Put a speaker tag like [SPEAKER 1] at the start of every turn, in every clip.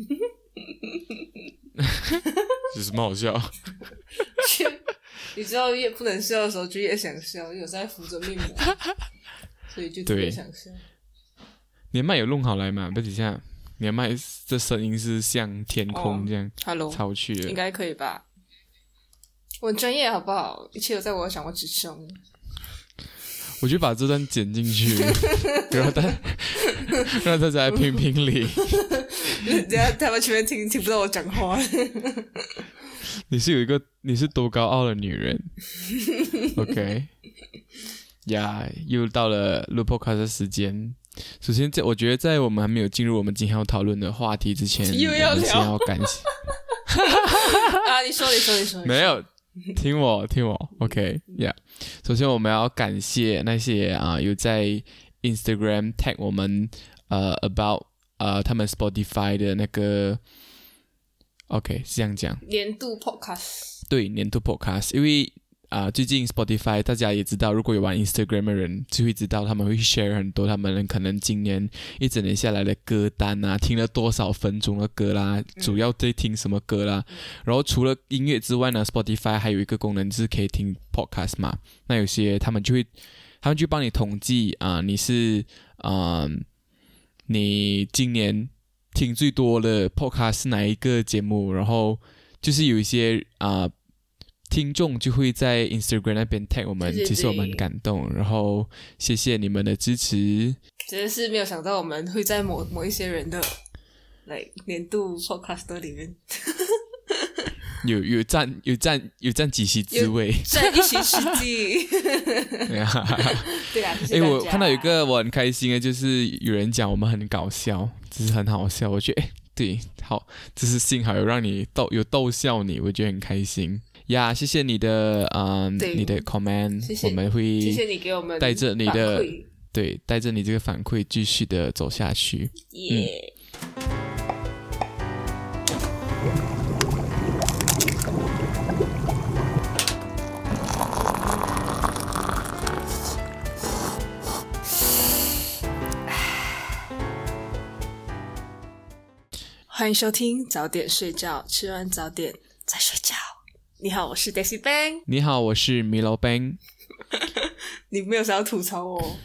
[SPEAKER 1] 有什么好笑？
[SPEAKER 2] 你知道越不能笑的时候就越想笑，有在敷着面膜，所以就特别想笑。
[SPEAKER 1] 你的麦有弄好来吗？不，等一下，你的麦这声音是像天空
[SPEAKER 2] 哦
[SPEAKER 1] 这样、
[SPEAKER 2] Hello，
[SPEAKER 1] 超去的。
[SPEAKER 2] 应该可以吧？我很专业好不好？一切都在我的掌握之中。
[SPEAKER 1] 我就把这段剪进去，让大让大家来评评理。
[SPEAKER 2] 等下他们前面听听不到我讲话。
[SPEAKER 1] 你是有一个你是多高傲的女人？OK，呀又到了录 podcast 的时间。首先，在我觉得在我们还没有进入我们今天要讨论的话题之前，
[SPEAKER 2] 又要
[SPEAKER 1] 我要感谢。
[SPEAKER 2] 啊，你说，你说，你说，
[SPEAKER 1] 没有，听我听我，OK 呀、首先我们要感谢那些啊、有在 Instagram tag 我们呃 about 呃他们 Spotify 的那个 OK 是这样讲，
[SPEAKER 2] 年度 podcast，
[SPEAKER 1] 对年度 Podcast，因为啊、最近 Spotify 大家也知道，如果有玩 Instagram 的人就会知道他们会 share 很多他们可能今年一整年下来的歌单啊，听了多少分钟的歌啦，主要在听什么歌啦。然后除了音乐之外呢，Spotify 还有一个功能就是可以听 podcast 嘛。那有些他们就会，他们就帮你统计啊、你是啊、你今年听最多的 podcast 是哪一个节目？然后就是有一些啊、听众就会在 Instagram 那边 tag 我们，
[SPEAKER 2] 对对
[SPEAKER 1] 其实我们很感动。然后谢谢你们的支持。
[SPEAKER 2] 真的是没有想到我们会在某某一些人的来年度 podcast 里面
[SPEAKER 1] 有有占有占有占几席之位。
[SPEAKER 2] 占一席之地。对啊，对啊
[SPEAKER 1] 哎，
[SPEAKER 2] 大
[SPEAKER 1] 我看到有一个我很开心的，就是有人讲我们很搞笑，只是很好笑。我觉得哎，对，好，就是幸好有让你逗有逗笑你，我觉得很开心呀。谢谢你的嗯，你的 comment，
[SPEAKER 2] 谢谢
[SPEAKER 1] 我们会
[SPEAKER 2] 谢谢你给我们
[SPEAKER 1] 带着你的对带着你这个反馈继续的走下去。
[SPEAKER 2] 耶。欢迎收听早点睡觉，吃完早点再睡觉。你好，我是 Daisy Bang。
[SPEAKER 1] 你好，我是 Milo Bang。
[SPEAKER 2] 你没有想要吐槽我？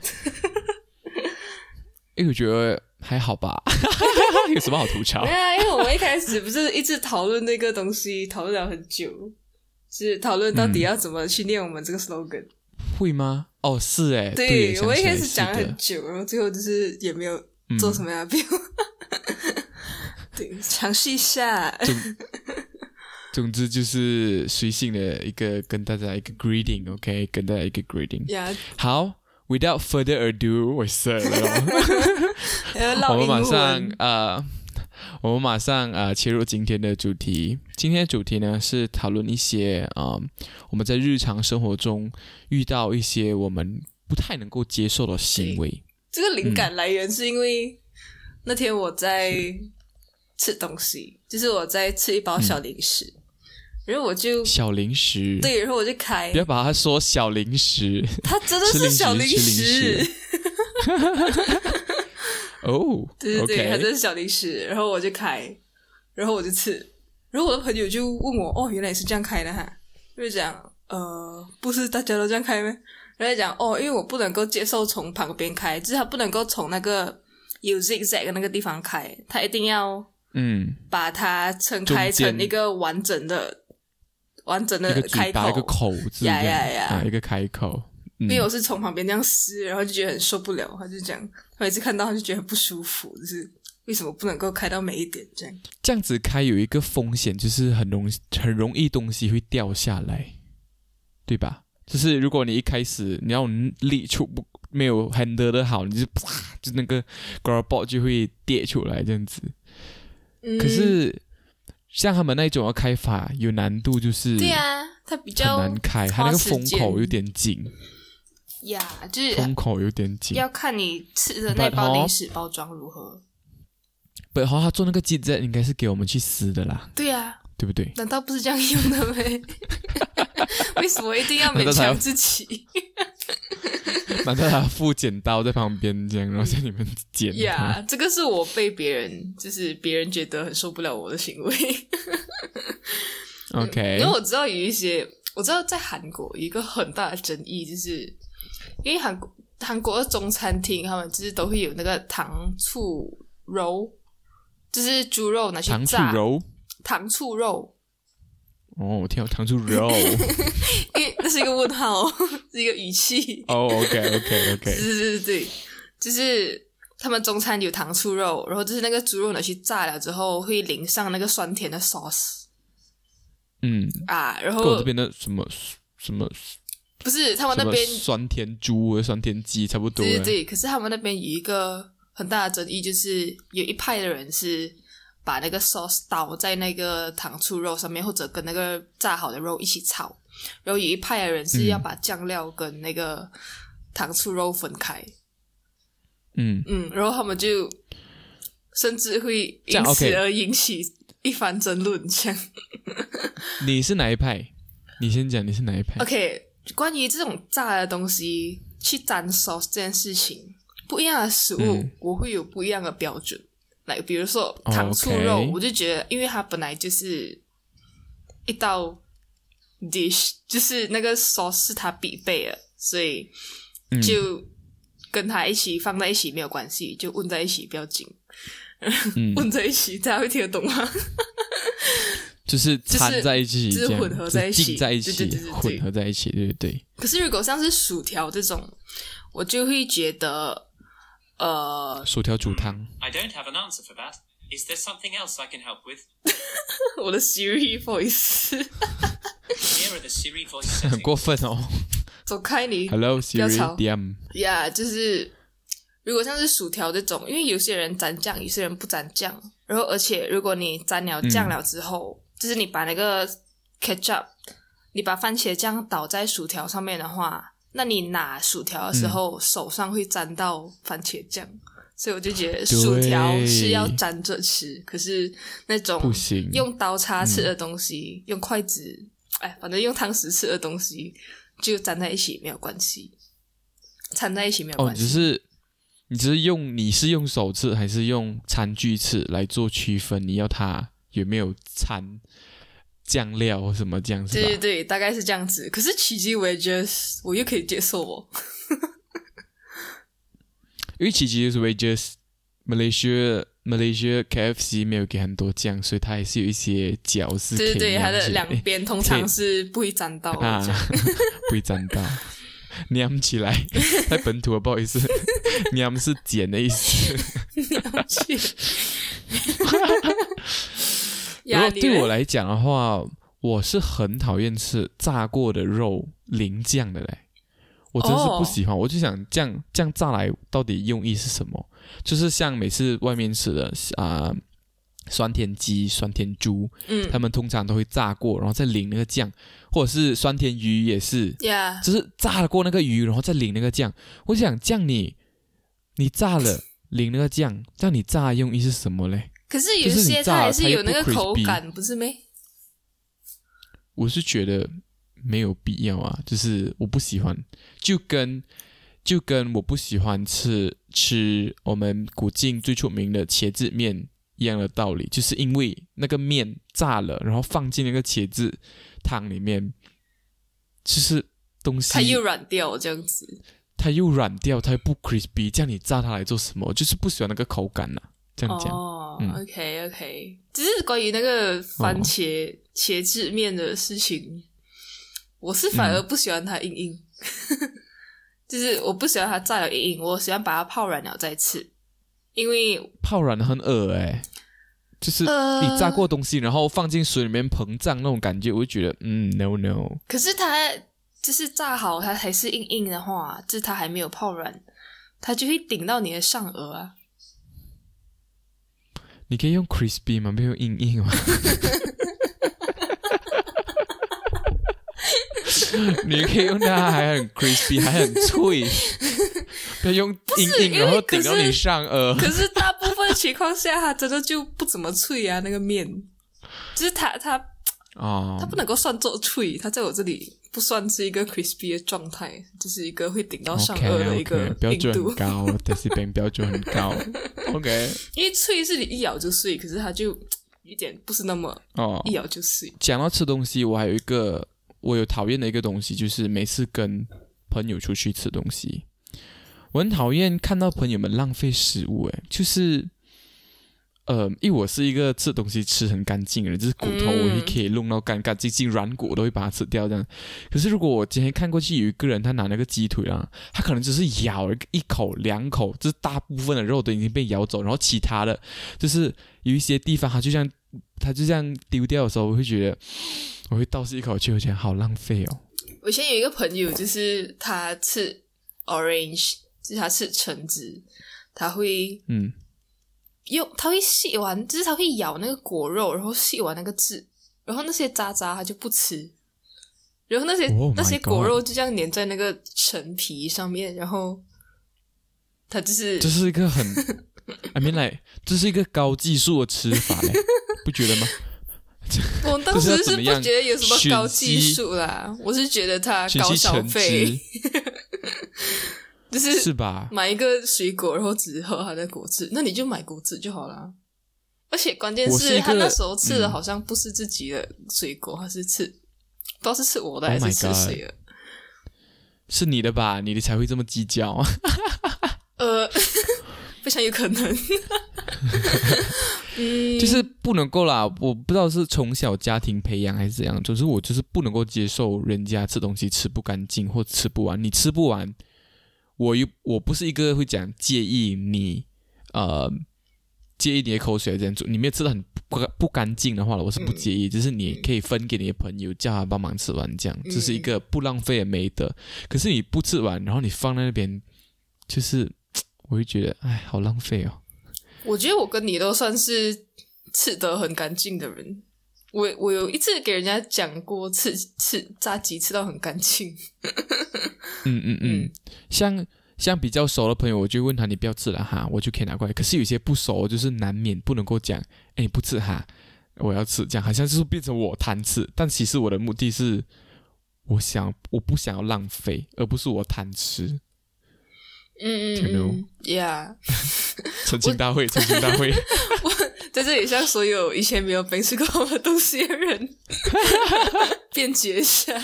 [SPEAKER 1] 哎，我觉得还好吧，有什么好吐槽
[SPEAKER 2] 没？有啊，因为我们一开始不是一直讨论那个东西，讨论了很久，是讨论到底要怎么去念我们这个 slogan。
[SPEAKER 1] 会吗？哦，是哎，
[SPEAKER 2] 对，
[SPEAKER 1] 想
[SPEAKER 2] 我一开始讲了很久，然后最后就是也没有做什么样的变化。对，尝试一下。
[SPEAKER 1] 总之就是随性的一个跟大家一个 greeting，OK，、跟大家一个 greeting。
[SPEAKER 2] 呀，
[SPEAKER 1] 好，without further ado，我射了
[SPEAKER 2] 呃，
[SPEAKER 1] 哦，
[SPEAKER 2] 唠英
[SPEAKER 1] 我们马上
[SPEAKER 2] 啊。
[SPEAKER 1] 呃，我们马上呃切入今天的主题。今天的主题呢是讨论一些啊、呃我们在日常生活中遇到一些我们不太能够接受的行为。
[SPEAKER 2] 这个灵感来源是因为那天我在吃东西，就是我在吃一包小零食，然后我就
[SPEAKER 1] 小零食，
[SPEAKER 2] 对，然后我就开。
[SPEAKER 1] 不，要把它说小零食。
[SPEAKER 2] 它真的
[SPEAKER 1] 吃零食
[SPEAKER 2] 是小零食。
[SPEAKER 1] 食。哦。
[SPEAKER 2] 对对对，它真是小零食，然后我就开，然后我就吃，然后我的朋友就问我，哦，原来是这样开的哈，就讲，呃，不是大家都这样开吗？然后就讲，哦，因为我不能够接受从旁边开，就是他不能够从那个有 zigzag 的那个地方开，他一定要
[SPEAKER 1] 嗯，
[SPEAKER 2] 把它撑开成一个完整的、完整的开
[SPEAKER 1] 口，一个
[SPEAKER 2] 口。
[SPEAKER 1] 口字这样，
[SPEAKER 2] 呀呀呀
[SPEAKER 1] 啊，一个开口。嗯
[SPEAKER 2] 因为我是从旁边这样撕，然后就觉得很受不了，他就讲，他每次看到他就觉得很不舒服，就是为什么不能够开到每一点这样？
[SPEAKER 1] 这样子开有一个风险，就是很容很容易东西会掉下来，对吧？就是如果你一开始你要力出不没有 handle 的好，你就啪，就那个 g r a b o 就会跌出来这样子。
[SPEAKER 2] 嗯，
[SPEAKER 1] 可是像他们那种要开法有难度，就是
[SPEAKER 2] 对啊，它比较
[SPEAKER 1] 难开，它那个封口有点紧，
[SPEAKER 2] 呀，就是
[SPEAKER 1] 封口有点紧。
[SPEAKER 2] 要看你吃的那包零食包装如何。
[SPEAKER 1] 不，好，他做那个鸡胗应该是给我们去撕的啦，
[SPEAKER 2] 对啊，
[SPEAKER 1] 对不对？
[SPEAKER 2] 难道不是这样用的吗？为什么一定要勉强自己？
[SPEAKER 1] 难道他附剪刀在旁边这样，然后在里面剪？
[SPEAKER 2] 呀，这个是我被别人，就是别人觉得很受不了我的行为。
[SPEAKER 1] OK，
[SPEAKER 2] 因为我知道有一些，我知道在韩国有一个很大的争议，就是因为韩国韩国的中餐厅，他们就是都会有那个糖醋肉，就是猪肉拿去
[SPEAKER 1] 糖醋
[SPEAKER 2] 炸，
[SPEAKER 1] 肉。
[SPEAKER 2] 糖醋肉，
[SPEAKER 1] 哦，我听到糖醋肉。
[SPEAKER 2] 因为那是一个问号，是一个语气。
[SPEAKER 1] 哦，OK，OK，OK。
[SPEAKER 2] 对对对对，就是他们中餐有糖醋肉，然后就是那个猪肉拿去炸了之后，会淋上那个酸甜的 sauce
[SPEAKER 1] 嗯，
[SPEAKER 2] 啊，然后
[SPEAKER 1] 我这边的什么什么
[SPEAKER 2] 不是他们那边
[SPEAKER 1] 酸甜猪、和酸甜鸡差不多。
[SPEAKER 2] 对对对，可是他们那边有一个很大的争议，就是有一派的人是把那个 sauce 倒在那个糖醋肉上面，或者跟那个炸好的肉一起炒，然后有一派的人是要把酱料跟那个糖醋肉分开，
[SPEAKER 1] 嗯，
[SPEAKER 2] 嗯，然后他们就甚至会因此而引起一番争论，这样。
[SPEAKER 1] 你是哪一派？你先讲你是哪一派
[SPEAKER 2] OK，关于这种炸的东西去沾 sauce 这件事情，不一样的食物、
[SPEAKER 1] 嗯
[SPEAKER 2] 我会有不一样的标准。来，比如说
[SPEAKER 1] 哦
[SPEAKER 2] 糖醋肉我就觉得，因为它本来就是一道 dish，就是那个 sauce 是它必备的，所以
[SPEAKER 1] 嗯
[SPEAKER 2] 就跟它一起放在一起没有关系，就混在一起比较紧。
[SPEAKER 1] 嗯，
[SPEAKER 2] 混在一起，大家会听得懂吗？
[SPEAKER 1] 就是掺在一起，
[SPEAKER 2] 就是混合在一起
[SPEAKER 1] 在一起，
[SPEAKER 2] 对对对对对
[SPEAKER 1] 混合在一起，对对对。
[SPEAKER 2] 可是如果像是薯条这种，我就会觉得，呃，
[SPEAKER 1] 薯条煮汤
[SPEAKER 3] ，I don't have an answer for that. Is there something else I can help with?
[SPEAKER 2] 我的 Siri
[SPEAKER 3] voice，Here are the Siri voice
[SPEAKER 1] 很过分哦。
[SPEAKER 2] 走开你
[SPEAKER 1] Hello Siri DM，
[SPEAKER 2] 呀就是如果像是薯条这种，因为有些人沾酱，有些人不沾酱，然后而且如果你沾了酱了之后，就是你把那个 ketchup，你把番茄酱倒在薯条上面的话，那你拿薯条的时候、手上会沾到番茄酱。所以我就觉得薯条是要沾着吃，可是那种
[SPEAKER 1] 不行
[SPEAKER 2] 用刀叉吃的东西，用筷子，哎，反正用汤匙吃的东西，就粘在一起没有关系，掺在一起没有
[SPEAKER 1] 哦，
[SPEAKER 2] 关系。
[SPEAKER 1] 只是你只是用你是用手吃还是用餐具吃来做区分？你要它有没有掺酱料或什么这样是吧？
[SPEAKER 2] 对对对，大概是这样子。可是奇迹我也觉得我又可以接受哦。
[SPEAKER 1] 因为奇迹就是 wages Malaysia Malaysia KFC 没有给很多酱，所以它还是有一些角是
[SPEAKER 2] 对对对，它的两边通常是不会沾到的
[SPEAKER 1] 啊。不会沾到。粘起来，太本土了，不好意思。粘是碱的意思。如果
[SPEAKER 2] 呀你嘞
[SPEAKER 1] 对我来讲的话，我是很讨厌吃炸过的肉淋酱的嘞。我真是
[SPEAKER 2] 哦
[SPEAKER 1] 不喜欢，我就想酱酱炸来到底用意是什么？就是像每次外面吃的啊、酸甜鸡、酸甜猪，
[SPEAKER 2] 嗯
[SPEAKER 1] 他们通常都会炸过，然后再淋那个酱，或者是酸甜鱼也是，
[SPEAKER 2] 呀，
[SPEAKER 1] 就是炸了过那个鱼，然后再淋那个酱。我想酱你你炸了 淋那个酱，叫你炸的用意是什么嘞？
[SPEAKER 2] 可是有些它还是有那个口感，不是没？
[SPEAKER 1] 我是觉得没有必要啊，就是我不喜欢，就跟就跟我不喜欢吃吃我们古晋最出名的茄子面一样的道理，就是因为那个面炸了，然后放进那个茄子汤里面，就是东西
[SPEAKER 2] 它又软掉这样子。
[SPEAKER 1] 它又软掉，它又不 crispy，这样你炸它来做什么？我就是不喜欢那个口感呐、这样讲。
[SPEAKER 2] 哦、
[SPEAKER 1] 嗯。
[SPEAKER 2] O k OK，只是关于那个番茄、茄子面的事情，我是反而不喜欢它硬硬，就是我不喜欢它炸了硬硬，我喜欢把它泡软了再吃，因为
[SPEAKER 1] 泡软的很恶哎、就是
[SPEAKER 2] 呃。
[SPEAKER 1] 你炸过东西，然后放进水里面膨胀那种感觉，我就觉得嗯，no no，
[SPEAKER 2] 可是它就是炸好它还是硬硬的话，就是它还没有泡软，它就会顶到你的上颚啊。
[SPEAKER 1] 你可以用 crispy 吗？不要用硬硬吗？你可以用它还很 crispy，还很脆，不要用硬硬，然后顶到你上颚。
[SPEAKER 2] 可是大部分情况下，它真的就不怎么脆啊，那个面，就是它它
[SPEAKER 1] 哦
[SPEAKER 2] 它，不能够算作脆，它在我这里不算是一个 crispy 的状态，就是一个会顶到上颚的一个
[SPEAKER 1] 标准很。高 e i b e 标准很高。OK，
[SPEAKER 2] 因为脆是你一咬就碎，可是它就有点不是那么
[SPEAKER 1] 哦
[SPEAKER 2] 一，咬就碎。
[SPEAKER 1] 讲到吃东西，我还有一个我有讨厌的一个东西，就是每次跟朋友出去吃东西，我很讨厌看到朋友们浪费食物。诶，就是，呃，因为我是一个吃东西吃很干净的人，就是骨头
[SPEAKER 2] 嗯
[SPEAKER 1] 我也可以弄到干干净净，软骨我都会把它吃掉这样。可是如果我今天看过去有一个人，他拿那个鸡腿啊，他可能只是咬了一口两口，就是大部分的肉都已经被咬走，然后其他的就是有一些地方他就这样他就这样丢掉的时候，我会觉得我会倒吸一口气，我觉得好浪费哦。
[SPEAKER 2] 我以前有一个朋友，就是他吃 orange，就是他吃橙子，他会
[SPEAKER 1] 嗯，
[SPEAKER 2] 用它会吸完，就是它会咬那个果肉，然后吸完那个汁，然后那些渣渣它就不吃，然后那些、
[SPEAKER 1] Oh
[SPEAKER 2] 那些果肉就这样粘在那个陈皮上面，然后它就是
[SPEAKER 1] 这是一个很，I mean like，这是一个高技术的吃法嘞，不觉得吗？
[SPEAKER 2] 我当时是不觉得有什么高技
[SPEAKER 1] 吸
[SPEAKER 2] 术啦，我是觉得
[SPEAKER 1] 它
[SPEAKER 2] 高消费，
[SPEAKER 1] 汁
[SPEAKER 2] 就是
[SPEAKER 1] 是吧？
[SPEAKER 2] 买一个水果，然后只喝它的果汁，那你就买果汁就好了。而且关键
[SPEAKER 1] 我是
[SPEAKER 2] 他那时候吃的
[SPEAKER 1] 嗯
[SPEAKER 2] 好像不是自己的水果，他是吃不知道是吃我的
[SPEAKER 1] Oh
[SPEAKER 2] 还是吃谁的。
[SPEAKER 1] 是你的吧？你的才会这么计较。
[SPEAKER 2] 呃，非常有可能。嗯，
[SPEAKER 1] 就是不能够啦，我不知道是从小家庭培养还是怎样，总之我就是不能够接受人家吃东西吃不干净或吃不完。你吃不完，我又我不是一个会讲介意你呃介意你的口水这样做，你没有吃的很不不干净的话了，我是不介意，只是你可以分给你的朋友，叫他帮忙吃完，这样这是一个不浪费的美德。可是你不吃完，然后你放在那边，就是我会觉得哎，好浪费哦。
[SPEAKER 2] 我觉得我跟你都算是吃得很干净的人。我我有一次给人家讲过吃吃炸鸡吃到很干净，
[SPEAKER 1] 嗯嗯嗯
[SPEAKER 2] 嗯，
[SPEAKER 1] 像像比较熟的朋友，我就问他你不要吃了哈，我就可以拿过来。可是有些不熟，就是难免不能够讲，哎不吃哈，我要吃，这样好像就是变成我贪吃。但其实我的目的是，我想我不想要浪费，而不是我贪吃。
[SPEAKER 2] 嗯嗯，Yeah，
[SPEAKER 1] 澄清大会，澄清大会。
[SPEAKER 2] 在这里向所有以前没有被吃过我东西的人 辩解一下。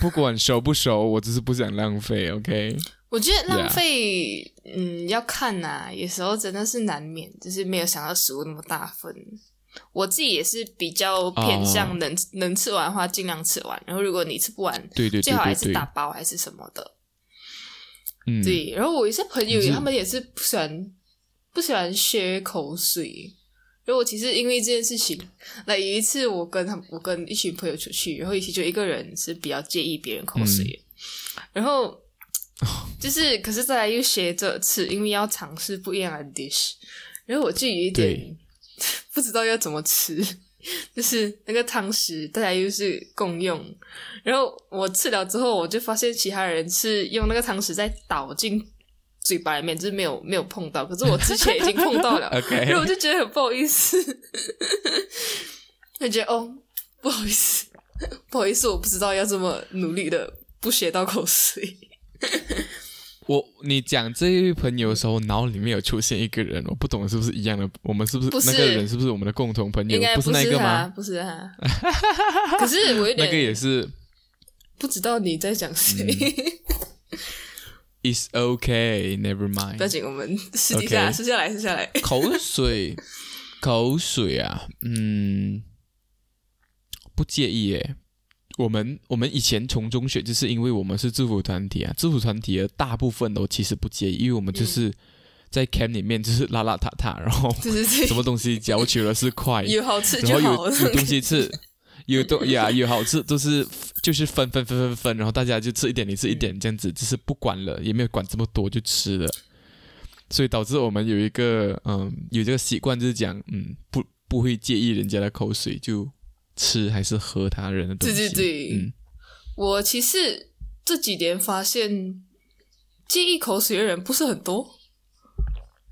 [SPEAKER 1] 不管熟不熟，我只是不想浪费。OK，
[SPEAKER 2] 我觉得浪费嗯，要看呐、有时候真的是难免，就是没有想到食物那么大份。我自己也是比较偏向能、能吃完的话尽量吃完，然后如果你吃不完，
[SPEAKER 1] 对对
[SPEAKER 2] 最好还是打包还是什么的。
[SPEAKER 1] 嗯，
[SPEAKER 2] 对，然后我一些朋友他们也是不喜欢不喜欢削口水。然后我其实因为这件事情，那有一次我跟他我跟一群朋友出去，然后一起就一个人是比较介意别人口水的，然后就是可是再来又学着吃，因为要尝试不一样的 dish，然后我就有一点 不知道要怎么吃，就是那个汤匙大家又是共用，然后我吃了之后，我就发现其他人是用那个汤匙在倒进嘴巴里面，就是没有没有碰到，可是我之前已经碰到了 然后我就觉得很不好意思，就觉得哦不好意思，不好意思，我不知道要这么努力的不学到口水。
[SPEAKER 1] 我你讲这一位朋友的时候，脑里面有出现一个人，我不懂是不是一样的？我们是不是
[SPEAKER 2] 不是
[SPEAKER 1] 那个人是不是我们的共同朋友
[SPEAKER 2] 应？该
[SPEAKER 1] 不
[SPEAKER 2] 是
[SPEAKER 1] 那个
[SPEAKER 2] 他，
[SPEAKER 1] 吗？
[SPEAKER 2] 不是他。可是我有点
[SPEAKER 1] 那个也是
[SPEAKER 2] 不知道你在讲谁。
[SPEAKER 1] 嗯 It's okay, never mind。
[SPEAKER 2] 紧，我们私底下私下来，私下来。
[SPEAKER 1] 口水，口水啊，嗯，不介意耶。我们我们以前从中学，就是因为我们是制服团体啊，制服团体的大部分都其实不介意，因为我们就是在 camp 里面就是邋邋遢遢，然后什么东西嚼求的是快，
[SPEAKER 2] 有好吃就好了。
[SPEAKER 1] 有东西吃，有都呀有好吃，都是就是分分分分分，然后大家就吃一点，你吃一点这样子，只是不管了，也没有管这么多就吃了，所以导致我们有一个嗯有这个习惯，就是讲嗯不不会介意人家的口水，就吃还是喝他人的东西。
[SPEAKER 2] 对对对。
[SPEAKER 1] 嗯，
[SPEAKER 2] 我其实这几年发现，介意口水的人不是很多，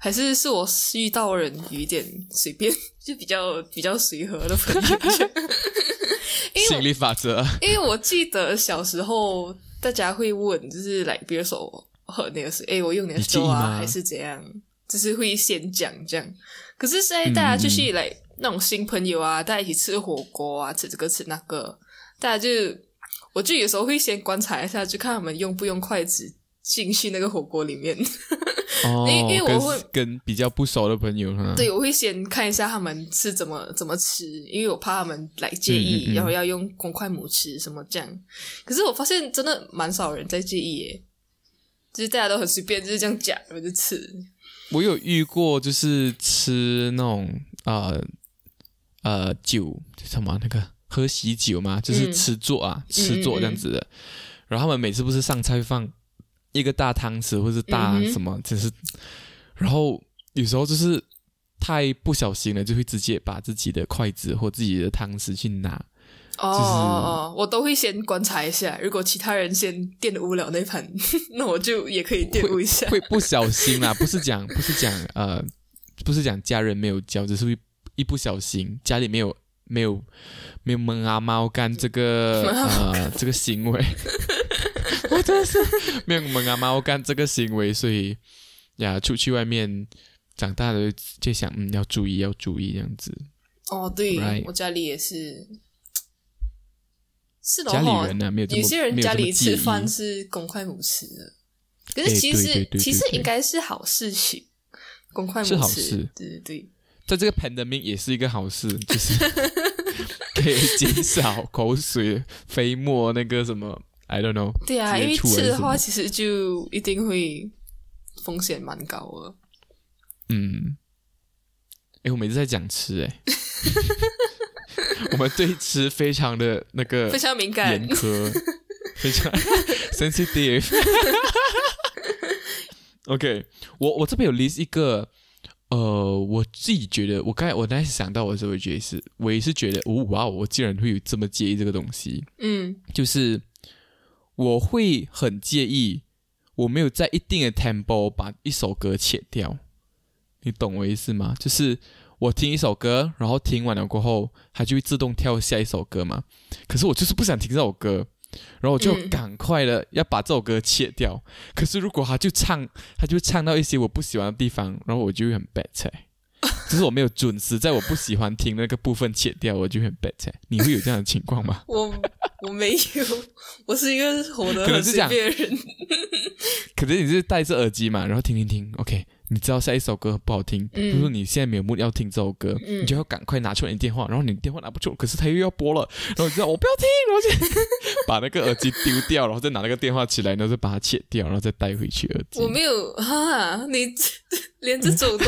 [SPEAKER 2] 还是是我遇到人有一点随便，就比较比较随和的朋友。因为我
[SPEAKER 1] 心理法则，
[SPEAKER 2] 因为我记得小时候大家会问，就是来，比如说我喝那个水，哎，我用你的
[SPEAKER 1] 你介意
[SPEAKER 2] 酒啊，
[SPEAKER 1] 吗
[SPEAKER 2] 还是怎样，就是会先讲这样。可是现在大家就是
[SPEAKER 1] 嗯
[SPEAKER 2] 来、那种新朋友啊，大家一起吃火锅啊，吃这个吃那个，大家就我就有时候会先观察一下，就看他们用不用筷子进去那个火锅里面。
[SPEAKER 1] 哦，
[SPEAKER 2] 因为我会
[SPEAKER 1] 跟比较不熟的朋友哈，
[SPEAKER 2] 对，我会先看一下他们是怎么怎么吃，因为我怕他们来介意，
[SPEAKER 1] 嗯嗯嗯
[SPEAKER 2] 然后要用公筷母吃什么这样。可是我发现真的蛮少人在介意耶，就是大家都很随便，就是这样夹，然后就吃。
[SPEAKER 1] 我有遇过，就是吃那种呃呃酒什么那个喝喜酒嘛，就是
[SPEAKER 2] 嗯
[SPEAKER 1] 吃座啊，吃座这样子的。然后他们每次不是上菜会放一个大汤匙或是大什么，就是，然后有时候就是太不小心了，就会直接把自己的筷子或自己的汤匙去拿。
[SPEAKER 2] 哦我都会先观察一下，如果其他人先玷污了那盘，那我就也可以玷污一下。
[SPEAKER 1] 会不小心啦，不是讲不是讲呃，不是讲家人没有教，只是会一不小心家里没有没有没有蒙阿猫干这个 呃这个行为，我真的是没有蒙阿猫干这个行为，所以呀，出去外面长大了就想嗯要注意要注意这样子，
[SPEAKER 2] 哦，对
[SPEAKER 1] Right
[SPEAKER 2] 我家里也是，是的
[SPEAKER 1] 家里
[SPEAKER 2] 哦
[SPEAKER 1] 人呢、没有
[SPEAKER 2] 有些人家里吃饭是公筷母吃的，可
[SPEAKER 1] 哎
[SPEAKER 2] 是其实、其实
[SPEAKER 1] 对。
[SPEAKER 2] 应该是好事情，公筷母
[SPEAKER 1] 是好
[SPEAKER 2] 吃
[SPEAKER 1] 事。
[SPEAKER 2] 对对对，
[SPEAKER 1] 在这个 pandemic 也是一个好事，就是 可以减少口水飞沫那个什么，I don't know。
[SPEAKER 2] 对啊，因为吃的话，其实就一定会风险蛮高的。
[SPEAKER 1] 嗯，哎，我每次在讲吃，哎，我们对吃非常的那个
[SPEAKER 2] 非常敏感
[SPEAKER 1] 严苛，非常 sensitive。OK，我我这边有 list 一个，呃，我自己觉得，我刚才我刚才想到我时候，我觉得是，我也是觉得，哦哇，我竟然会有这么介意这个东西，
[SPEAKER 2] 嗯
[SPEAKER 1] 就是我会很介意我没有在一定的 tempo 把一首歌切掉，你懂我意思吗？就是我听一首歌，然后听完了过后，它就会自动跳下一首歌嘛。可是我就是不想听这首歌，然后我就
[SPEAKER 2] 嗯
[SPEAKER 1] 赶快的要把这首歌切掉。可是如果他就唱，他就唱到一些我不喜欢的地方，然后我就会很 bad 菜。就是我没有准时在我不喜欢听那个部分切掉，我就会很 bad 菜。你会有这样的情况吗？
[SPEAKER 2] 我我没有，我是一个活得很
[SPEAKER 1] 能是这样
[SPEAKER 2] 便的人。
[SPEAKER 1] 可是你是戴着耳机嘛，然后听听听，OK，你知道下一首歌不好听，
[SPEAKER 2] 嗯
[SPEAKER 1] 就是说你现在没有目要听这首歌，
[SPEAKER 2] 嗯
[SPEAKER 1] 你就要赶快拿出你的电话，然后你电话拿不出，可是他又要播了，然后你知道我不要听，然后就 把那个耳机丢掉，然后再拿那个电话起来，然后再把它切掉，然后再带回去耳机。
[SPEAKER 2] 我没有哈，你连这种都，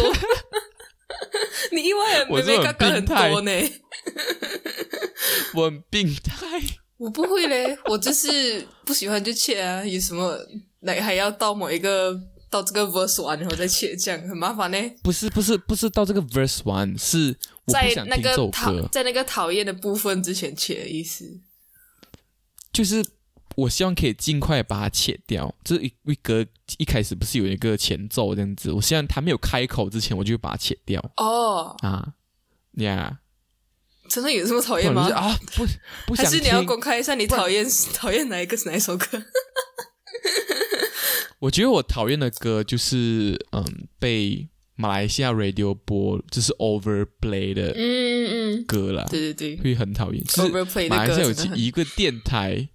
[SPEAKER 2] 你意外
[SPEAKER 1] 我是很
[SPEAKER 2] 妹嘎嘎很多呢。
[SPEAKER 1] 我很病态，
[SPEAKER 2] 我不会嘞，我就是不喜欢就切啊，有什么来还要到某一个到这个 verse 完然后再切，这样很麻烦呢。
[SPEAKER 1] 不是不是不是到这个 verse one，是
[SPEAKER 2] 在那个讨，在那个讨厌的部分之前切的意思。
[SPEAKER 1] 就是我希望可以尽快把它切掉。就是一一歌一开始不是有一个前奏这样子，我希望他没有开口之前，我就会把它切掉
[SPEAKER 2] 哦，
[SPEAKER 1] 啊呀。
[SPEAKER 2] 真的有这么讨
[SPEAKER 1] 不
[SPEAKER 2] 厌吗？
[SPEAKER 1] 啊，不 不想
[SPEAKER 2] 还是你要公开一下你讨厌讨厌哪一个哪一首歌？
[SPEAKER 1] 我觉得我讨厌的歌就是嗯被马来西亚 radio 播就是 overplay 的
[SPEAKER 2] 嗯嗯嗯，
[SPEAKER 1] 歌啦，
[SPEAKER 2] 对对对
[SPEAKER 1] 会很讨厌。就是马来西亚有一个电台，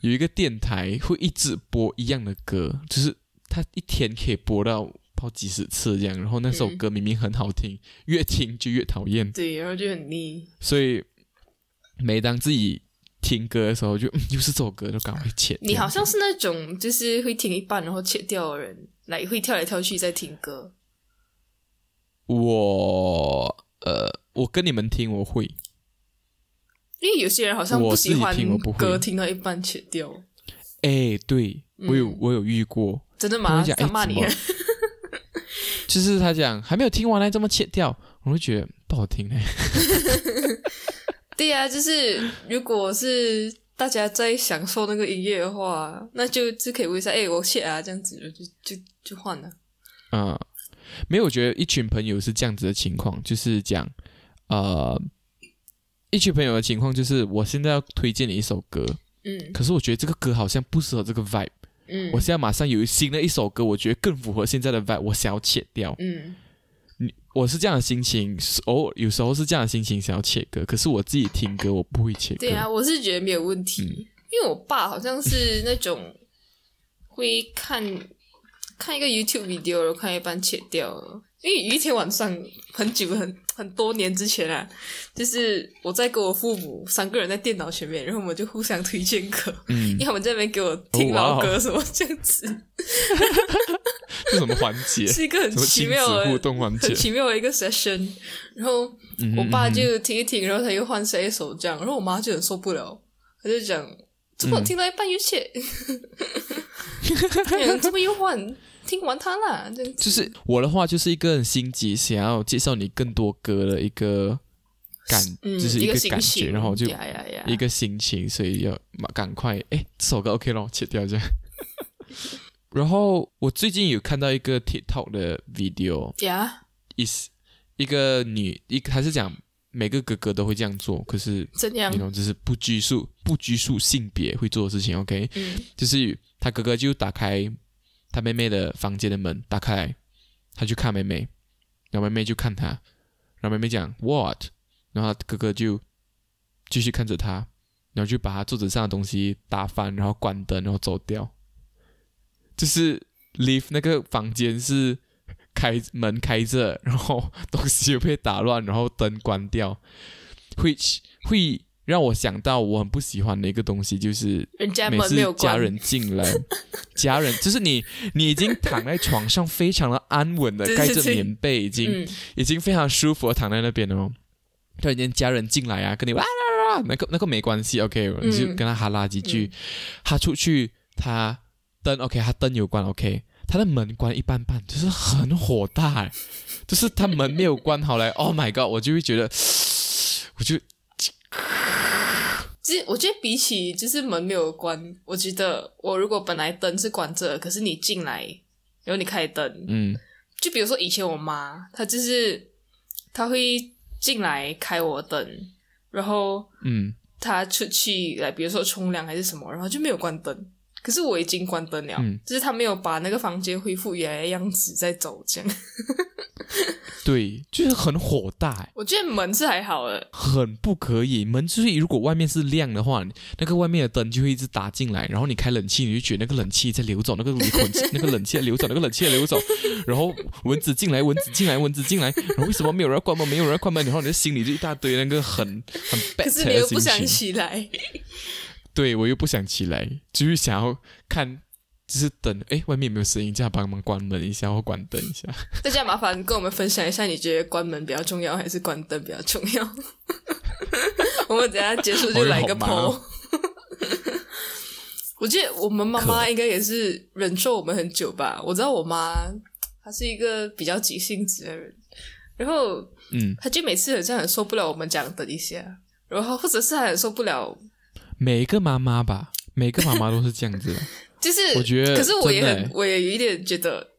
[SPEAKER 1] 有一个电台会一直播一样的歌，就是它一天可以播到播几十次这样，然后那首
[SPEAKER 2] 嗯
[SPEAKER 1] 歌明明很好听，越听就越讨厌，
[SPEAKER 2] 对，然后就很腻。
[SPEAKER 1] 所以每当自己听歌的时候就，嗯又是这首歌，就赶快切。
[SPEAKER 2] 你好像是那种就是会听一半然后切掉的人，来会跳来跳去在听歌。
[SPEAKER 1] 我呃，我跟你们听我会，
[SPEAKER 2] 因为有些人好像不喜欢歌听到一半切掉，
[SPEAKER 1] 哎，对我有、
[SPEAKER 2] 嗯
[SPEAKER 1] 我有遇过，
[SPEAKER 2] 真的吗？
[SPEAKER 1] 他会讲哎
[SPEAKER 2] 他骂你？
[SPEAKER 1] 就是他讲还没有听完呢这么切掉，我会觉得不好听哎。
[SPEAKER 2] 对呀、就是如果是大家在享受那个音乐的话，那就就可以问一下，哎，我切啊，这样子就就就换了。
[SPEAKER 1] 啊、没有，我觉得一群朋友是这样子的情况，就是讲，呃，一群朋友的情况就是，我现在要推荐你一首歌，
[SPEAKER 2] 嗯
[SPEAKER 1] 可是我觉得这个歌好像不适合这个 vibe，、
[SPEAKER 2] 嗯，
[SPEAKER 1] 我现在马上有新的一首歌，我觉得更符合现在的 vibe，我想要切掉。
[SPEAKER 2] 嗯
[SPEAKER 1] 你我是这样的心情，是偶尔有时候是这样的心情想要切歌，可是我自己听歌我不会切歌。
[SPEAKER 2] 对啊，我是觉得没有问题，
[SPEAKER 1] 嗯
[SPEAKER 2] 因为我爸好像是那种会看看一个 YouTube video，然后看一半切掉了。因为有一天晚上很久很很多年之前啊，就是我在跟我父母三个人在电脑前面，然后我们就互相推荐歌，
[SPEAKER 1] 嗯
[SPEAKER 2] 因为，他们在那边给我听老歌什么这样子，
[SPEAKER 1] 是什么环节？
[SPEAKER 2] 是一个很奇妙
[SPEAKER 1] 的互
[SPEAKER 2] 的、
[SPEAKER 1] 动环节
[SPEAKER 2] 很？奇妙的一个 session。然后
[SPEAKER 1] 嗯
[SPEAKER 2] 我爸
[SPEAKER 1] 嗯
[SPEAKER 2] 就听一听，然后他又换下一首这样，然后我妈就很受不了，她就讲：“怎么
[SPEAKER 1] 嗯
[SPEAKER 2] 听到一半又切？怎么又换？听完它啦！”这样
[SPEAKER 1] 就是我的话，就是一个很心急，想要介绍你更多歌的一个感，
[SPEAKER 2] 嗯，
[SPEAKER 1] 就是
[SPEAKER 2] 一
[SPEAKER 1] 个感，觉，然后就一个心情，所以要马赶快，哎，这首歌 OK 咯，切掉这样。然后我最近有看到一个 TikTok 的 video，
[SPEAKER 2] 呀，
[SPEAKER 1] 一一个女一个还是讲每个哥哥都会这样做，可是
[SPEAKER 2] 怎样
[SPEAKER 1] 就是不拘束不拘束性别会做的事情。OK，
[SPEAKER 2] 嗯
[SPEAKER 1] 就是他哥哥就打开他妹妹的房间的门，打开来，他去看妹妹，然后妹妹就看他，然后妹妹讲 What，然后哥哥就继续看着他，然后就把他桌子上的东西打翻，然后关灯，然后走掉。就是 leave 那个房间是开门开着，然后东西又被打乱，然后灯关掉，会会让我想到我很不喜欢的一个东西，就是
[SPEAKER 2] 人家
[SPEAKER 1] 每次家人进来，家人就是你，你已经躺在床上，非常的安稳的盖着棉被，已经、
[SPEAKER 2] 嗯。
[SPEAKER 1] 已经非常舒服的躺在那边了。哦。突然间家人进来啊，跟你哇啦啦，那个那个没关系，OK，你就跟他哈拉几句。
[SPEAKER 2] 嗯
[SPEAKER 1] 他出去，他灯 OK，他灯有关 OK，他的门关一半半，就是很火大欸，就是他门没有关好来，Oh my god，我就会觉得，我就
[SPEAKER 2] 其实我觉得比起就是门没有关，我觉得我如果本来灯是关着，可是你进来，然后你开灯，
[SPEAKER 1] 嗯
[SPEAKER 2] 就比如说以前我妈，她就是她会进来开我灯，然后
[SPEAKER 1] 嗯
[SPEAKER 2] 她出去来，比如说冲凉还是什么，然后就没有关灯。可是我已经关灯了，
[SPEAKER 1] 嗯
[SPEAKER 2] 就是他没有把那个房间恢复原来的样子再走，这样。
[SPEAKER 1] 对，就是很火大欸。
[SPEAKER 2] 我觉得门是还好的，
[SPEAKER 1] 很不可以。门就是如果外面是亮的话，那个外面的灯就会一直打进来，然后你开冷气，你就觉得那个冷气在流走，那个离婚气，那个冷气在流走，那个冷气在流走，然后蚊子进来，蚊子进来，蚊子进来，然后为什么没有人要关门？没有人要关门，然后你的心里就一大堆那个很很 bad
[SPEAKER 2] 可是你
[SPEAKER 1] 的
[SPEAKER 2] 又不想。起来。
[SPEAKER 1] 对我又不想起来，就是想要看。就是等，哎，外面有没有声音？这样帮忙关门一下或关灯一下。
[SPEAKER 2] 大家麻烦跟我们分享一下，你觉得关门比较重要还是关灯比较重要？我们等下结束就来一个
[SPEAKER 1] 好麻
[SPEAKER 2] poll
[SPEAKER 1] 哦。
[SPEAKER 2] 我记得我们妈妈应该也是忍受我们很久吧。我知道我妈她是一个比较急性子的人，然后
[SPEAKER 1] 嗯，
[SPEAKER 2] 她就每次好像很受不了我们讲等一下，然后或者是她很受不了，
[SPEAKER 1] 每一个妈妈吧，每个妈妈都是这样子的。
[SPEAKER 2] 就是
[SPEAKER 1] 我觉得
[SPEAKER 2] 可是我也很，我也有一点觉得，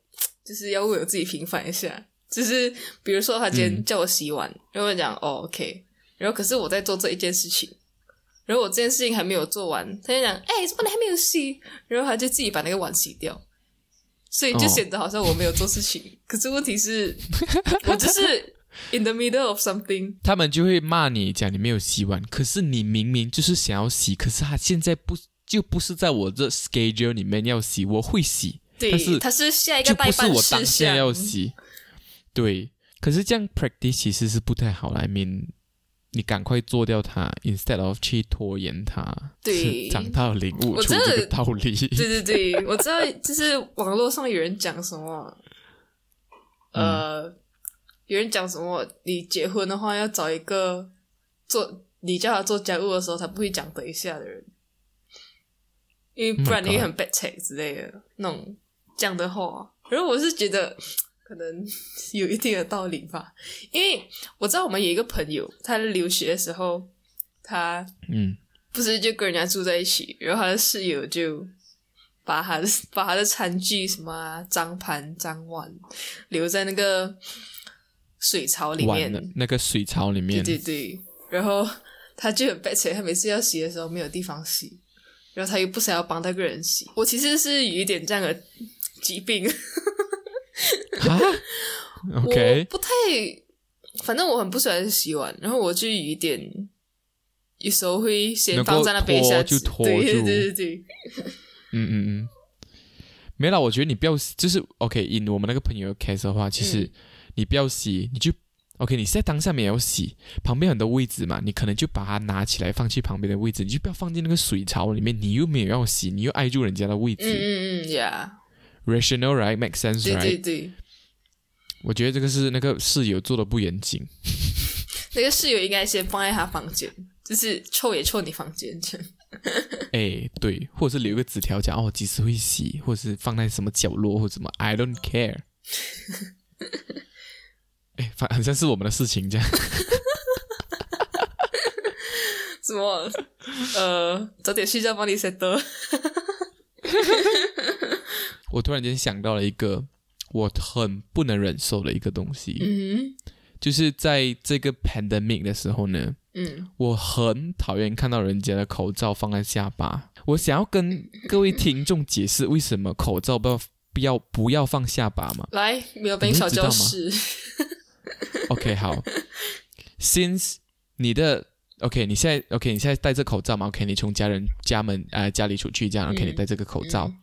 [SPEAKER 2] 就是要为我自己平反一下。就是比如说，他今天
[SPEAKER 1] 嗯
[SPEAKER 2] 叫我洗碗，然后我讲哦 OK，然后可是我在做这一件事情，然后我这件事情还没有做完，他就讲哎，怎么你还没有洗？然后他就自己把那个碗洗掉，所以就
[SPEAKER 1] 哦
[SPEAKER 2] 显得好像我没有做事情。可是问题是，我就是 in the middle of something。
[SPEAKER 1] 他们就会骂你，讲你没有洗碗，可是你明明就是想要洗，可是他现在不就不是在我这 schedule 里面要洗，我会洗，
[SPEAKER 2] 对
[SPEAKER 1] 但是，
[SPEAKER 2] 他是下一个代办
[SPEAKER 1] 我当
[SPEAKER 2] 事
[SPEAKER 1] 下
[SPEAKER 2] 项。
[SPEAKER 1] 要洗。对，可是这样 practice 其实是不太好来 I mean，你赶快做掉它，instead of 去拖延它，
[SPEAKER 2] 对
[SPEAKER 1] 是长大了领悟出这个道理。
[SPEAKER 2] 对对对，我知道，就是网络上有人讲什么，呃，有人讲什么，你结婚的话要找一个做你叫他做家务的时候，他不会讲等一下的人，因为
[SPEAKER 1] Oh
[SPEAKER 2] 不然你会很 bad take 之类的那种这样的话。然后我是觉得可能有一定的道理吧，因为我知道我们有一个朋友，他在留学的时候，他
[SPEAKER 1] 嗯
[SPEAKER 2] 不是就跟人家住在一起，然后他的室友就把他的把他的餐具什么啊脏盘脏碗留在那个水槽里面。
[SPEAKER 1] 的，那个水槽里面，
[SPEAKER 2] 对对对，然后他就很悲催，他每次要洗的时候没有地方洗，然后他又不想要帮那个人洗。我其实是有一点这样的疾病，
[SPEAKER 1] 啊，OK，
[SPEAKER 2] 我不太，反正我很不喜欢洗碗，然后我就有一点，有时候会先放在那边一下
[SPEAKER 1] 拖
[SPEAKER 2] 对对对对对，
[SPEAKER 1] 嗯嗯嗯，没啦，我觉得你不要，就是 OK，以我们那个朋友的 case 的话，其实
[SPEAKER 2] 嗯
[SPEAKER 1] 你不要洗，你就 OK，你在当下没有洗，旁边很多位置嘛，你可能就把它拿起来放去旁边的位置，你就不要放进那个水槽里面，你又没有要洗，你又挨住人家的位
[SPEAKER 2] 嗯
[SPEAKER 1] 置、
[SPEAKER 2] 嗯嗯
[SPEAKER 1] ，Yeah，rational right make sense
[SPEAKER 2] 对
[SPEAKER 1] right？
[SPEAKER 2] 对对，
[SPEAKER 1] 我觉得这个是那个室友做的不严谨，
[SPEAKER 2] 那个室友应该先放在他房间，就是臭也臭你房间这样。
[SPEAKER 1] 哎，对，或者是留个纸条讲哦几时会洗，或者是放在什么角落或者什么，I don't care。哎，反好像是我们的事情这样。
[SPEAKER 2] 什么？呃，早点睡觉帮你 set 的。
[SPEAKER 1] 我突然间想到了一个我很不能忍受的一个东西，
[SPEAKER 2] 嗯
[SPEAKER 1] 就是在这个 pandemic 的时候呢，
[SPEAKER 2] 嗯，
[SPEAKER 1] 我很讨厌看到人家的口罩放在下巴。我想要跟各位听众解释为什么口罩不要不要不要放下巴嘛
[SPEAKER 2] 来，没有本小教室。
[SPEAKER 1] ？OK，好，since 你的 OK，你现在 OK，你现在戴着口罩嘛？OK，你从家人家门呃家里出去这样，OK，、
[SPEAKER 2] 嗯
[SPEAKER 1] 你戴这个口罩、
[SPEAKER 2] 嗯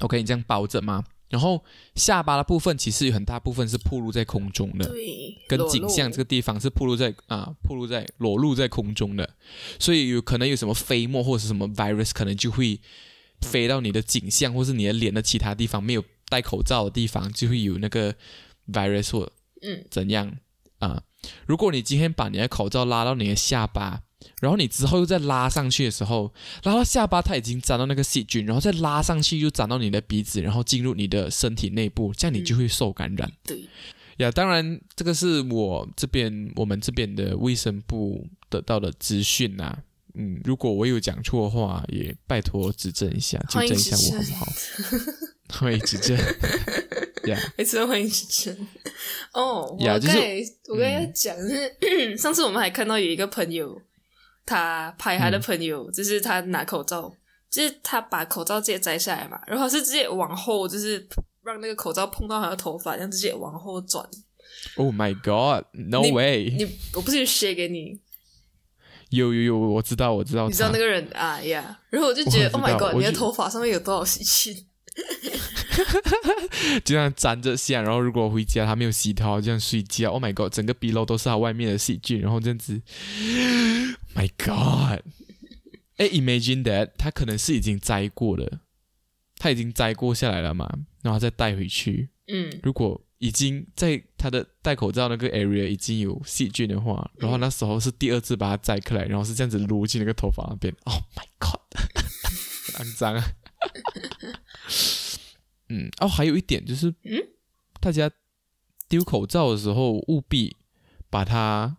[SPEAKER 1] o k 你这样包着嘛？然后下巴的部分其实有很大部分是暴露在空中的，
[SPEAKER 2] 对，
[SPEAKER 1] 跟
[SPEAKER 2] 裸露
[SPEAKER 1] 颈项这个地方是暴露在啊暴露在裸露在空中的，所以有可能有什么飞沫或者是什么 virus 可能就会飞到你的颈项或是你的脸的其他地方，没有戴口罩的地方就会有那个 virus 或
[SPEAKER 2] 嗯
[SPEAKER 1] 怎样啊、如果你今天把你的口罩拉到你的下巴，然后你之后又再拉上去的时候，拉到下巴它已经沾到那个细菌，然后再拉上去又沾到你的鼻子，然后进入你的身体内部，这样你就会受感染。
[SPEAKER 2] 对，
[SPEAKER 1] 呀，当然，这个是我这边我们这边的卫生部得到的资讯呐。嗯，如果我有讲错的话，也拜托指正一下，纠正一下我好不好？欢迎指正。呀，
[SPEAKER 2] 每次都欢迎指正。哦，我刚才我刚才要讲是，上次我们还看到有一个朋友，他拍他的朋友，就是他拿口罩，就是他把口罩直接摘下来嘛，然后是直接往后，就是让那个口罩碰到他的头发，这样直接往后转。
[SPEAKER 1] Oh my God，No
[SPEAKER 2] 你
[SPEAKER 1] way！
[SPEAKER 2] 你我不是有 share 给你，
[SPEAKER 1] 有有有，我知道，我知道，
[SPEAKER 2] 你知道那个人啊呀然后我就觉得 Oh my God，你的头发上面有多少细菌？
[SPEAKER 1] 就这样粘着下，然后如果回家他没有洗头，这样睡觉，Oh my God，整个鼻漏都是他外面的细菌，然后这样子，My God，哎，Imagine that，他可能是已经摘过了，他已经摘过下来了嘛，然后再带回去。
[SPEAKER 2] 嗯，
[SPEAKER 1] 如果已经在他的戴口罩那个 area 已经有细菌的话，然后那时候是第二次把它摘开来，然后是这样子撸进那个头发那边，Oh my God，很 肮脏啊。嗯，哦，还有一点就是，
[SPEAKER 2] 嗯，
[SPEAKER 1] 大家丢口罩的时候务必把它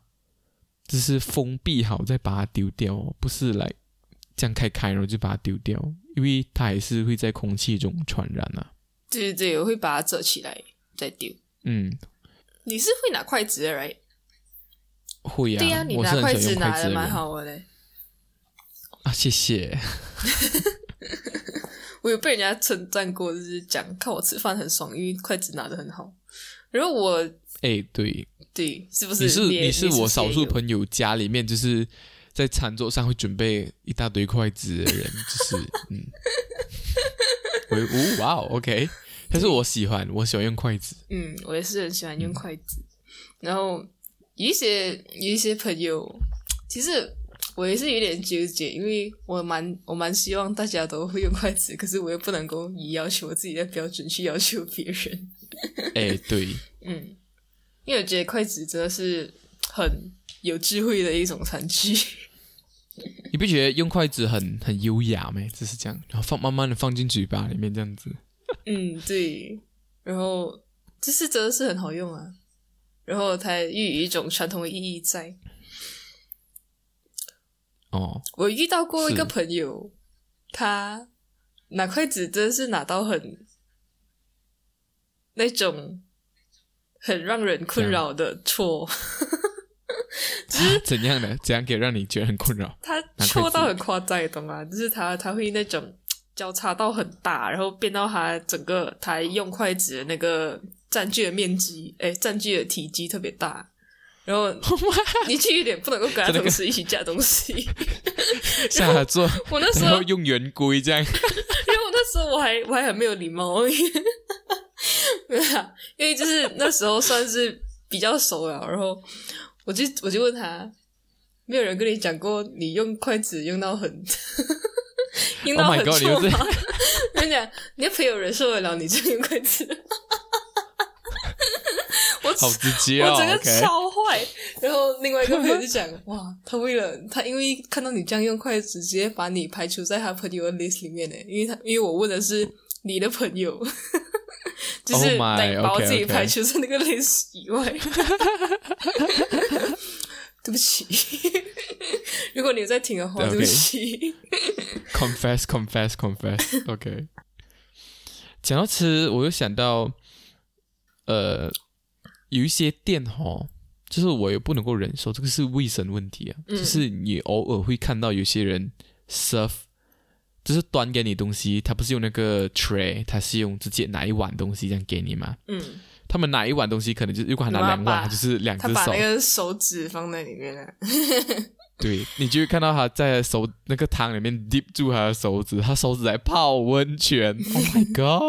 [SPEAKER 1] 就是封闭好，再把它丢掉哦，不是来这样开开然后就把它丢掉，因为它还是会在空气中传染啊。
[SPEAKER 2] 对对对，我会把它折起来再丢。
[SPEAKER 1] 嗯，
[SPEAKER 2] 你是会拿筷子的，right？
[SPEAKER 1] 会啊，
[SPEAKER 2] 对呀、你拿筷子拿的蛮好的嘞。
[SPEAKER 1] 啊，谢谢。
[SPEAKER 2] 我有被人家称赞过，就是讲看我吃饭很爽，因为筷子拿的很好。然后我
[SPEAKER 1] 哎，对，
[SPEAKER 2] 对是不是
[SPEAKER 1] 你是你是我少数朋友家里面就是在餐桌上会准备一大堆筷子的人，就是嗯，我哦哇哦，OK，但是我喜欢我喜欢用筷子，
[SPEAKER 2] 嗯，我也是很喜欢用筷子。然后有一些有一些朋友，其实我也是有点纠结，因为我蛮我蛮希望大家都会用筷子，可是我又不能够以要求我自己的标准去要求别人。
[SPEAKER 1] 哎，对，
[SPEAKER 2] 嗯，因为我觉得筷子真的是很有智慧的一种餐具。
[SPEAKER 1] 你不觉得用筷子很很优雅吗？就是这样，然后放慢慢的放进嘴巴里面这样子，
[SPEAKER 2] 嗯，对。然后就是真的是很好用啊。然后它又有一种传统的意义在。
[SPEAKER 1] 哦，
[SPEAKER 2] 我遇到过一个朋友，他拿筷子真的是拿到很那种很让人困扰的错，
[SPEAKER 1] 怎样的？怎样可以让你觉得很困扰？
[SPEAKER 2] 他错到很夸张，你懂吗？就是他他会那种交叉到很大，然后变到他整个他用筷子的那个占据的面积，哎，占据的体积特别大。然后 你去一点不能够跟他同时一起夹东西。
[SPEAKER 1] 像他做，
[SPEAKER 2] 我那时候
[SPEAKER 1] 用圆规这样，
[SPEAKER 2] 因为我那时候我还我还很没有礼貌，没有啊，因为就是那时候算是比较熟了，然后我就我就问他，没有人跟你讲过你用筷子用到很用到
[SPEAKER 1] Oh
[SPEAKER 2] 很错吗？我跟你讲，你的朋友忍受得了你这样用筷子？我
[SPEAKER 1] 好直接哦
[SPEAKER 2] 我整个。超坏。然后另外一个朋友就讲，哇，他为了他因为看到你这样用筷子，直接把你排除在他朋友的 list 里面呢，因为他因为我问的是你的朋友，就是
[SPEAKER 1] Oh
[SPEAKER 2] 来把我自己排除在那个 list 以外。对不起，如果你有在听的话，
[SPEAKER 1] 对
[SPEAKER 2] 对不起。
[SPEAKER 1] confess confess confess OK。讲到吃，我又想到，呃，有一些店哈，就是我也不能够忍受，这个是卫生问题啊。
[SPEAKER 2] 嗯
[SPEAKER 1] 就是你偶尔会看到有些人 serve，就是端给你东西，他不是用那个 tray，他是用直接拿一碗东西这样给你嘛。
[SPEAKER 2] 嗯，
[SPEAKER 1] 他们拿一碗东西，可能就如果他拿两碗，就是两只手
[SPEAKER 2] 他把那。个手指放在里面了。
[SPEAKER 1] 对你就会看到他在手那个汤里面 dip 住他的手指，他手指在泡温泉。Oh my god！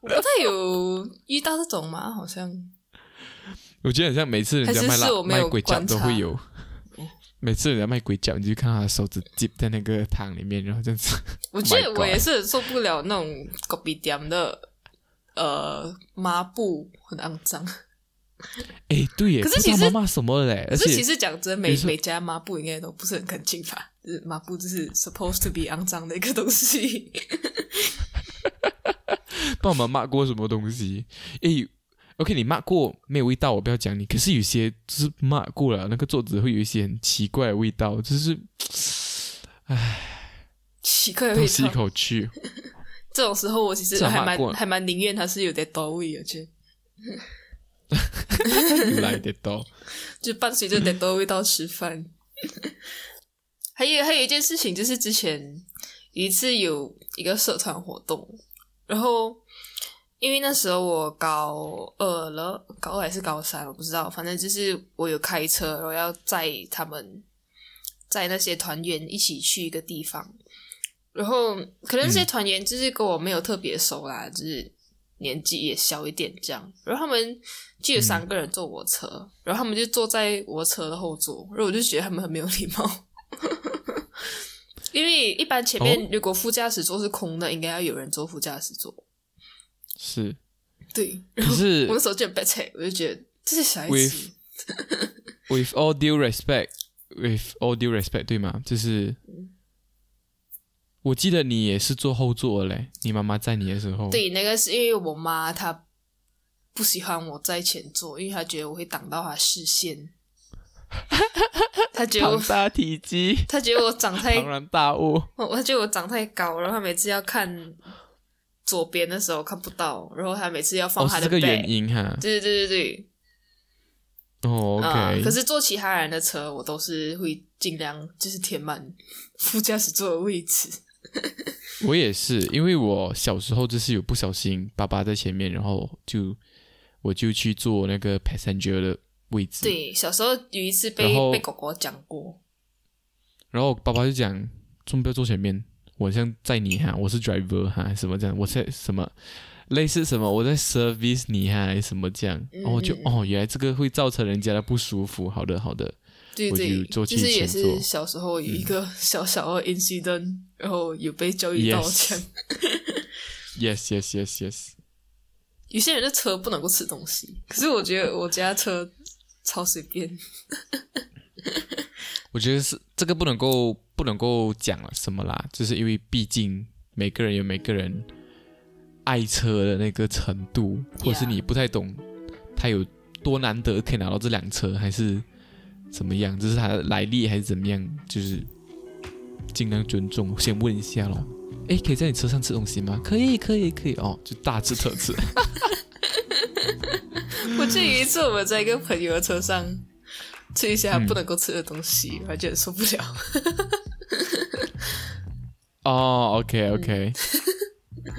[SPEAKER 2] 我不太有遇到这种吗？好像
[SPEAKER 1] 我觉得很像每次人家卖辣
[SPEAKER 2] 是我没有
[SPEAKER 1] 卖鬼
[SPEAKER 2] 脚
[SPEAKER 1] 都会有。每次人家卖鬼脚，你就看他的手指 dip 在那个汤里面，然后这样子。
[SPEAKER 2] 我觉
[SPEAKER 1] Oh
[SPEAKER 2] 得我也是很受不了那种狗鼻点的呃抹布很肮脏。
[SPEAKER 1] 哎，对耶，
[SPEAKER 2] 可是其实
[SPEAKER 1] 不知道妈妈什么嘞，
[SPEAKER 2] 可是其实讲真，每每家抹布应该都不是很干净吧？就是抹布就是 supposed to be 肮脏的一个东西。
[SPEAKER 1] 帮我们骂过什么东西？诶 o k 你骂过没有味道，我不要讲你。可是有些就是骂过了，那个桌子会有一些很奇怪的味道，就是
[SPEAKER 2] 奇怪的
[SPEAKER 1] 倒吸一
[SPEAKER 2] 味道。
[SPEAKER 1] 口气。
[SPEAKER 2] 这种时候，我其实还蛮还蛮宁愿它是有点多味的，就
[SPEAKER 1] 来得到，
[SPEAKER 2] 就伴随着点多味道吃饭。还有还有一件事情，就是之前有一次有一个社团活动，然后因为那时候我高二了，高二还是高三，我不知道，反正就是我有开车，然后要载他们，载那些团员一起去一个地方，然后可能这些团员就是跟我没有特别熟啦，就是年纪也小一点这样，然后他们就有三个人坐我车，然后他们就坐在我车的后座，然后我就觉得他们很没有礼貌。因为一般前面
[SPEAKER 1] 哦。
[SPEAKER 2] 如果副驾驶座是空的，应该要有人坐副驾驶座。
[SPEAKER 1] 是，
[SPEAKER 2] 对，
[SPEAKER 1] 可是
[SPEAKER 2] 我那时候就很 bad 我就觉得这是小孩子
[SPEAKER 1] with with all due respect，with all due respect，对吗？就是，我记得你也是坐后座的嘞，你妈妈在你的时候，
[SPEAKER 2] 对，那个是因为我妈她不喜欢我在前座，因为她觉得我会挡到她视线。她觉得我
[SPEAKER 1] 庞，大体积，
[SPEAKER 2] 她觉得我长太
[SPEAKER 1] 庞然大物。
[SPEAKER 2] 我他觉得我长太高，然后他每次要看左边的时候看不到，然后他每次要放
[SPEAKER 1] 哦，
[SPEAKER 2] 他的
[SPEAKER 1] 是这个。原因哈。
[SPEAKER 2] 对对对对对，
[SPEAKER 1] 哦
[SPEAKER 2] 啊。可是坐其他人的车，我都是会尽量就是填满副驾驶座的位置。
[SPEAKER 1] 我也是，因为我小时候就是有不小心，爸爸在前面，然后就我就去坐那个 passenger 的位置。。
[SPEAKER 2] 对，小时候有一次被被狗狗讲过，
[SPEAKER 1] 然后爸爸就讲：“为什么不要坐前面？我像载你哈，我是 driver 哈，什么这样？我在什么类似什么？我在 service 你哈，还是什么这样？
[SPEAKER 2] 嗯
[SPEAKER 1] 然后我就
[SPEAKER 2] 嗯
[SPEAKER 1] 哦，原来这个会造成人家的不舒服。好的，好的。我
[SPEAKER 2] 对对
[SPEAKER 1] 就，做
[SPEAKER 2] 其实也是小时候有一个小小的 incident，、然后有被教育到
[SPEAKER 1] Yes
[SPEAKER 2] 这样。
[SPEAKER 1] Yes, yes, yes, yes。
[SPEAKER 2] 有些人的车不能够吃东西，可是我觉得我家车超随便。
[SPEAKER 1] 我觉得是这个不能够不能够讲了什么啦，就是因为毕竟每个人有每个人爱车的那个程度，或是你不太懂他有多难得可以拿到这辆车，还是怎么样，就是它的来历还是怎么样，就是尽量尊重。先问一下咯。诶，可以在你车上吃东西吗？可以，可以，可以哦，就大吃特吃。
[SPEAKER 2] 我记得有一次我们在一个朋友的车上吃一些不能够吃的东西，我觉得受不了。
[SPEAKER 1] 哦，OK OK，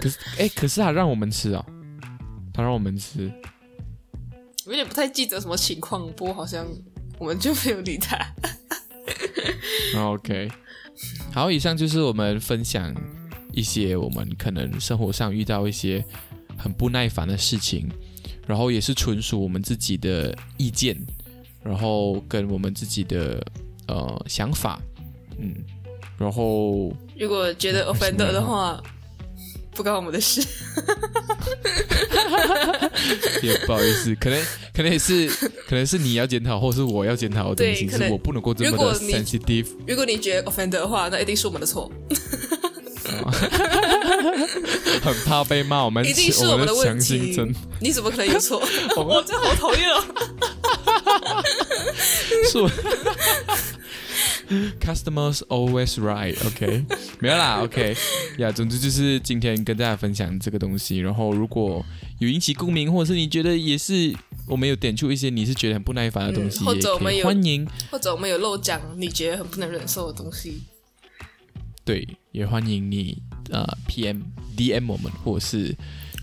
[SPEAKER 1] 可是哎，可是他让我们吃哦，他让我们吃。
[SPEAKER 2] 我有点不太记得什么情况，不过好像我们就没有理他。
[SPEAKER 1] OK，好，以上就是我们分享一些我们可能生活上遇到一些很不耐烦的事情，然后也是纯属我们自己的意见，然后跟我们自己的呃想法，嗯，然后
[SPEAKER 2] 如果觉得 offender 的话，不关我们的事。
[SPEAKER 1] 也不好意思，可能可能也是可能是你要检讨，或是我要检讨的东西，是我不能够这么 sensitive，
[SPEAKER 2] 如果你觉得 offender 的话，那一定是我们的错，
[SPEAKER 1] 很怕被骂，我们
[SPEAKER 2] 一定是
[SPEAKER 1] 我
[SPEAKER 2] 们的问题。。你怎么可能有错？
[SPEAKER 1] 我
[SPEAKER 2] 真的好讨厌哦。
[SPEAKER 1] 是我 Customers always right, OK，没有啦，OK，呀总之就是今天跟大家分享这个东西。然后如果有引起共鸣，或者是你觉得也是我们有点出一些你是觉得很不耐烦的东西，
[SPEAKER 2] 嗯或者我们有
[SPEAKER 1] 欢迎，
[SPEAKER 2] 或者我们有漏讲你觉得很不能忍受的东西，
[SPEAKER 1] 对，也欢迎你呃 PM DM 我们，或者是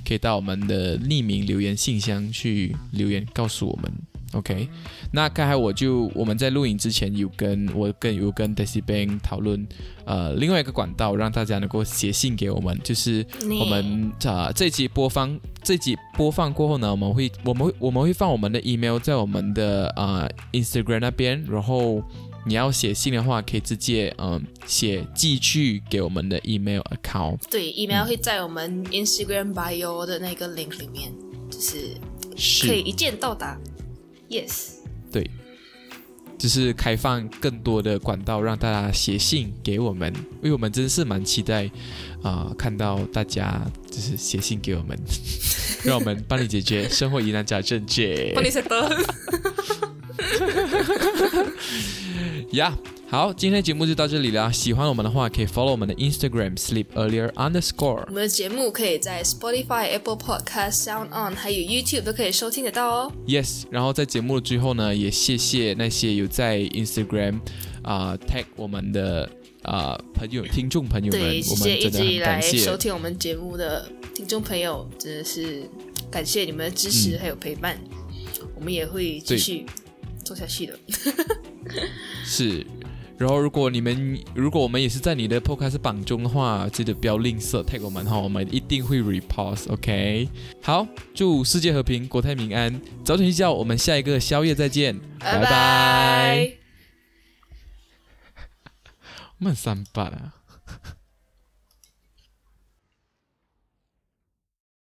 [SPEAKER 1] 可以到我们的匿名留言信箱去留言告诉我们。OK，那刚才我就我们在录影之前有跟我跟有跟 Daisy Bang 讨论，呃，另外一个管道让大家能够写信给我们，就是我们啊、这集播放这集播放过后呢，我们会我们会我们会放我们的 email 在我们的啊、Instagram 那边，然后你要写信的话，可以直接嗯、写寄去给我们的 email account。
[SPEAKER 2] 对，email 会在我们 Instagram bio 的那个 link 里面，就是可以，一键到达。Yes，
[SPEAKER 1] 对，就是开放更多的管道让大家写信给我们，因为我们真是蛮期待啊、看到大家就是写信给我们，让我们帮你解决生活疑难杂症。解。
[SPEAKER 2] 帮你 set 的。
[SPEAKER 1] 呀好，今天的节目就到这里了。喜欢我们的话，可以 follow 我们的 Instagram sleep earlier underscore
[SPEAKER 2] 我。们的节目可以在 Spotify、Apple Podcast、Sound On 还有 YouTube 都可以收听得到哦。
[SPEAKER 1] Yes，然后在节目的最后呢，也谢谢那些有在 Instagram 啊、tag 我们的啊、朋友、听众朋友们，
[SPEAKER 2] 对，谢
[SPEAKER 1] 我
[SPEAKER 2] 谢一直以来收。听我们节目的听众朋友，真的是感谢你们的支持
[SPEAKER 1] 嗯
[SPEAKER 2] 还有陪伴，我们也会继续做下去的。
[SPEAKER 1] 是，然后如果你们如果我们也是在你的 podcast 榜中的话，记得不要吝啬 tag 我们哈，我们一定会 repost，OK？、好，祝世界和平，国泰民安，早点睡觉，我们下一个宵夜再见，拜
[SPEAKER 2] 拜拜
[SPEAKER 1] 我们很三八啊。